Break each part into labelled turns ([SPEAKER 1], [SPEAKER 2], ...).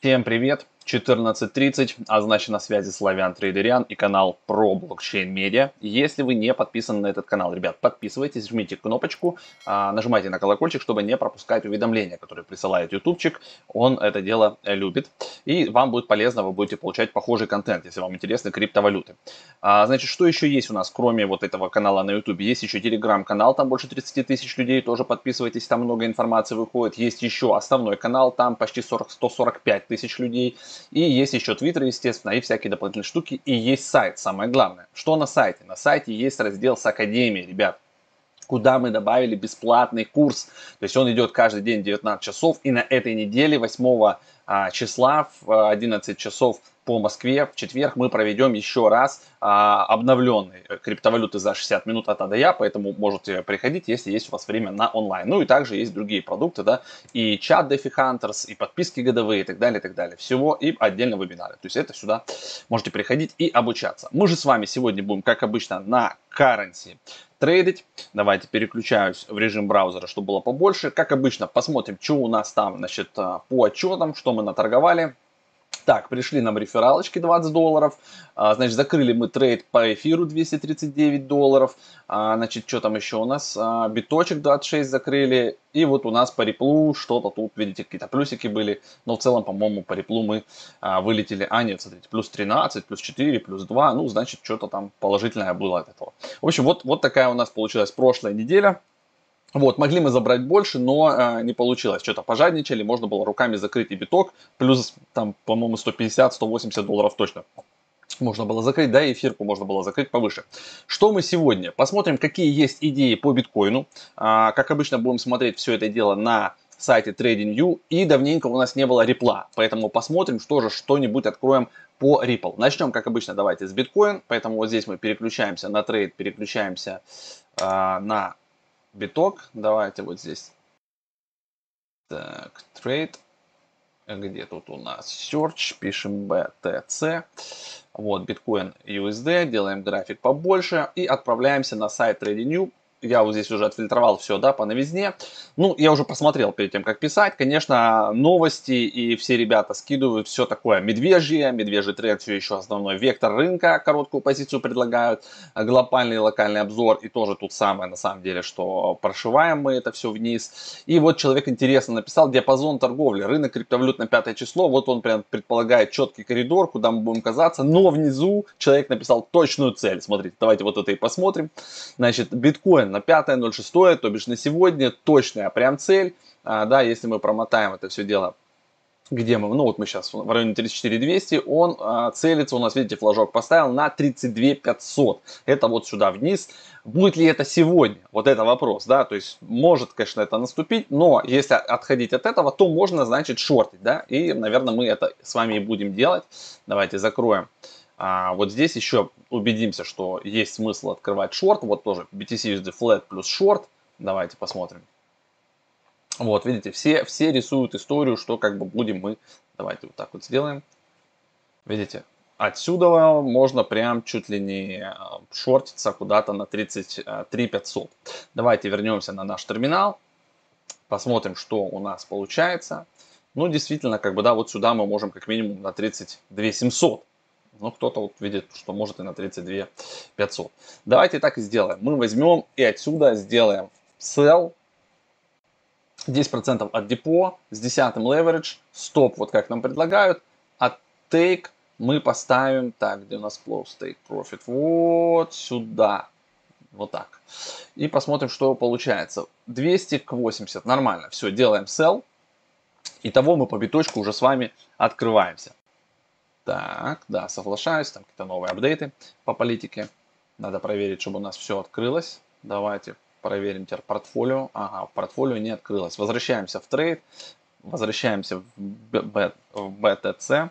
[SPEAKER 1] Всем привет! 14.30, а значит на связи Славян Трейдериан и канал про блокчейн медиа. Если вы не подписаны на этот канал, ребят, подписывайтесь, жмите кнопочку, а, нажимайте на колокольчик, чтобы не пропускать уведомления, которые присылает ютубчик. Он это дело любит. И вам будет полезно, вы будете получать похожий контент, если вам интересны криптовалюты. А, значит, что еще есть у нас, кроме вот этого канала на ютубе? Есть еще телеграм-канал, там больше 30 тысяч людей, тоже подписывайтесь, там много информации выходит. Есть еще основной канал, там почти 40, 145 тысяч людей. И есть еще Twitter, естественно, и всякие дополнительные штуки. И есть сайт, самое главное. Что на сайте? На сайте есть раздел с Академией, ребят куда мы добавили бесплатный курс. То есть он идет каждый день 19 часов. И на этой неделе, 8 а, числа в 11 часов по Москве в четверг мы проведем еще раз а, обновленный криптовалюты за 60 минут от А до Я, поэтому можете приходить, если есть у вас время на онлайн. Ну и также есть другие продукты, да, и чат DeFi Hunters, и подписки годовые, и так далее, и так далее. Всего и отдельно вебинары. То есть это сюда можете приходить и обучаться. Мы же с вами сегодня будем, как обычно, на currency трейдить. Давайте переключаюсь в режим браузера, чтобы было побольше. Как обычно, посмотрим, что у нас там, значит, по отчетам, что мы наторговали. Так, пришли нам рефералочки 20 долларов. А, значит, закрыли мы трейд по эфиру 239 долларов. А, значит, что там еще у нас? А, биточек 26 закрыли. И вот у нас по реплу что-то тут, видите, какие-то плюсики были. Но в целом, по-моему, по реплу мы а, вылетели. А, нет, смотрите, плюс 13, плюс 4, плюс 2. Ну, значит, что-то там положительное было от этого. В общем, вот, вот такая у нас получилась прошлая неделя. Вот, могли мы забрать больше, но э, не получилось. Что-то пожадничали, можно было руками закрыть и биток, плюс там, по-моему, 150-180 долларов точно можно было закрыть, да, и эфирку можно было закрыть повыше. Что мы сегодня? Посмотрим, какие есть идеи по биткоину. А, как обычно, будем смотреть все это дело на сайте TradingView. И давненько у нас не было репла, поэтому посмотрим, что же, что-нибудь откроем по Ripple. Начнем, как обычно, давайте с биткоин. Поэтому вот здесь мы переключаемся на трейд, переключаемся э, на биток. Давайте вот здесь. Так, trade. Где тут у нас search? Пишем BTC. Вот, биткоин USD. Делаем график побольше. И отправляемся на сайт TradingView я вот здесь уже отфильтровал все, да, по новизне. Ну, я уже посмотрел перед тем, как писать. Конечно, новости и все ребята скидывают все такое медвежье. Медвежий тренд все еще основной вектор рынка. Короткую позицию предлагают. Глобальный локальный обзор. И тоже тут самое, на самом деле, что прошиваем мы это все вниз. И вот человек интересно написал диапазон торговли. Рынок криптовалют на пятое число. Вот он прям предполагает четкий коридор, куда мы будем казаться. Но внизу человек написал точную цель. Смотрите, давайте вот это и посмотрим. Значит, биткоин на 5.06, то бишь на сегодня точная прям цель. А, да, если мы промотаем это все дело где мы, ну вот мы сейчас в районе 34200, он а, целится, у нас, видите, флажок поставил на 32500. Это вот сюда вниз. Будет ли это сегодня? Вот это вопрос, да, то есть может, конечно, это наступить, но если отходить от этого, то можно, значит, шортить, да, и, наверное, мы это с вами и будем делать. Давайте закроем а вот здесь еще убедимся, что есть смысл открывать шорт. Вот тоже BTC flat плюс шорт. Давайте посмотрим. Вот, видите, все, все рисуют историю, что как бы будем мы... Давайте вот так вот сделаем. Видите, отсюда можно прям чуть ли не а, шортиться куда-то на 33 500. Давайте вернемся на наш терминал. Посмотрим, что у нас получается. Ну, действительно, как бы, да, вот сюда мы можем как минимум на 32 700 но кто-то вот видит, что может и на 32 500. Давайте так и сделаем. Мы возьмем и отсюда сделаем sell 10% от депо с 10 leverage, стоп, вот как нам предлагают, а take мы поставим, так, где у нас close take profit, вот сюда, вот так. И посмотрим, что получается. 200 к 80, нормально, все, делаем sell. Итого мы по биточку уже с вами открываемся. Так, да, соглашаюсь, там какие-то новые апдейты по политике. Надо проверить, чтобы у нас все открылось. Давайте проверим теперь портфолио. Ага, портфолио не открылось. Возвращаемся в трейд, возвращаемся в BTC.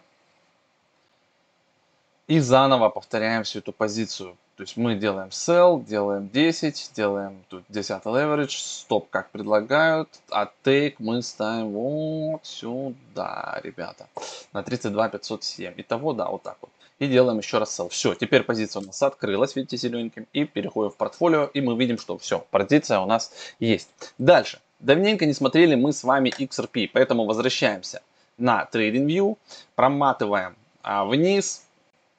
[SPEAKER 1] И заново повторяем всю эту позицию. То есть мы делаем sell, делаем 10, делаем тут 10 leverage, стоп как предлагают, а take мы ставим вот сюда, ребята, на 32 507. Итого, да, вот так вот. И делаем еще раз sell. Все, теперь позиция у нас открылась, видите, зелененьким. И переходим в портфолио, и мы видим, что все, позиция у нас есть. Дальше. Давненько не смотрели мы с вами XRP, поэтому возвращаемся на TradingView, проматываем а, вниз.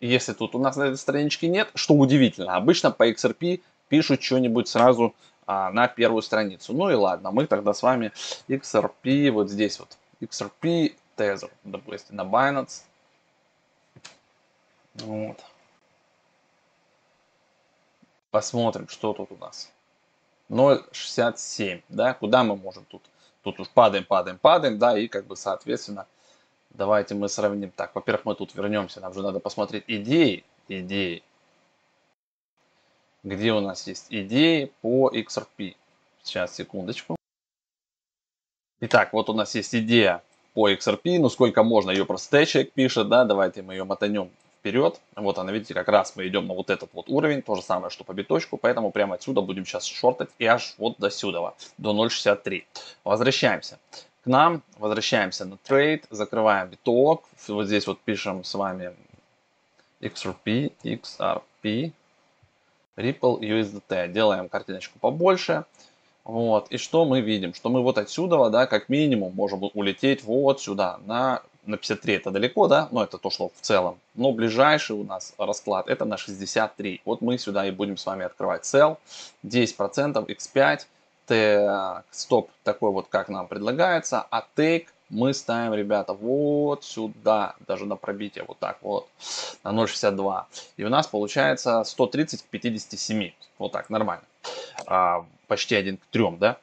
[SPEAKER 1] Если тут у нас на этой страничке нет, что удивительно, обычно по XRP пишут что-нибудь сразу а, на первую страницу. Ну и ладно, мы тогда с вами XRP вот здесь вот, XRP Tether, допустим, на Binance. Вот. Посмотрим, что тут у нас. 0,67, да, куда мы можем тут? Тут уж падаем, падаем, падаем, да, и как бы соответственно, давайте мы сравним. Так, во-первых, мы тут вернемся, нам же надо посмотреть идеи, идеи. Где у нас есть идеи по XRP? Сейчас, секундочку. Итак, вот у нас есть идея по XRP, ну сколько можно, ее просто человек пишет, да, давайте мы ее мотанем вперед. Вот она, видите, как раз мы идем на вот этот вот уровень, то же самое, что по биточку, поэтому прямо отсюда будем сейчас шортать и аж вот до сюда, до 0.63. Возвращаемся к нам, возвращаемся на трейд, закрываем биток, вот здесь вот пишем с вами XRP, XRP, Ripple USDT, делаем картиночку побольше, вот, и что мы видим? Что мы вот отсюда, да, как минимум можем улететь вот сюда, на на 53 это далеко, да, но это то, что в целом. Но ближайший у нас расклад это на 63. Вот мы сюда и будем с вами открывать sell 10% x5. Стоп такой вот, как нам предлагается. А take мы ставим, ребята, вот сюда, даже на пробитие, вот так вот, на 0.62. И у нас получается 130 к 57. Вот так, нормально. А, почти 1 к 3, да?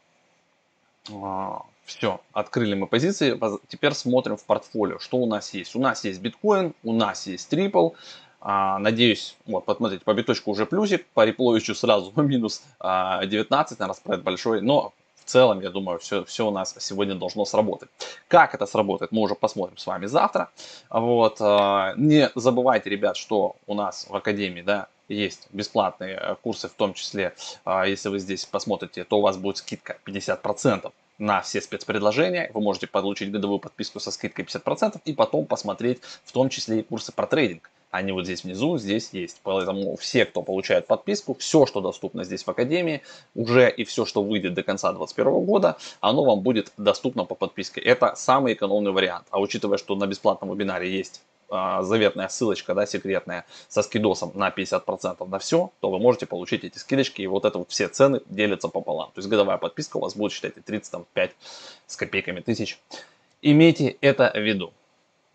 [SPEAKER 1] А, все, открыли мы позиции, теперь смотрим в портфолио, что у нас есть. У нас есть биткоин, у нас есть трипл, а, надеюсь, вот, посмотрите, по биточку уже плюсик, по репловичу сразу минус а, 19, наверное, спред большой, но в целом, я думаю, все, все у нас сегодня должно сработать. Как это сработает, мы уже посмотрим с вами завтра. Вот, а, не забывайте, ребят, что у нас в Академии, да, есть бесплатные э, курсы, в том числе, а, если вы здесь посмотрите, то у вас будет скидка 50% на все спецпредложения. Вы можете получить годовую подписку со скидкой 50% и потом посмотреть в том числе и курсы про трейдинг. Они вот здесь внизу, здесь есть. Поэтому все, кто получает подписку, все, что доступно здесь в Академии, уже и все, что выйдет до конца 2021 года, оно вам будет доступно по подписке. Это самый экономный вариант. А учитывая, что на бесплатном вебинаре есть а, заветная ссылочка, да, секретная, со скидосом на 50% на все, то вы можете получить эти скидочки, и вот это вот все цены делятся пополам. То есть годовая подписка у вас будет, считайте, 35 с копейками тысяч. Имейте это в виду.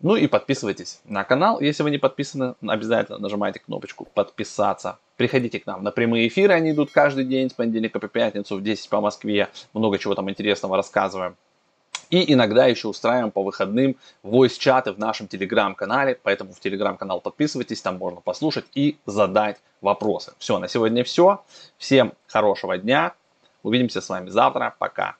[SPEAKER 1] Ну и подписывайтесь на канал. Если вы не подписаны, обязательно нажимайте кнопочку подписаться. Приходите к нам на прямые эфиры, они идут каждый день с понедельника по пятницу в 10 по Москве. Много чего там интересного рассказываем. И иногда еще устраиваем по выходным voice-чаты в нашем телеграм-канале, поэтому в телеграм-канал подписывайтесь, там можно послушать и задать вопросы. Все, на сегодня все. Всем хорошего дня. Увидимся с вами завтра. Пока.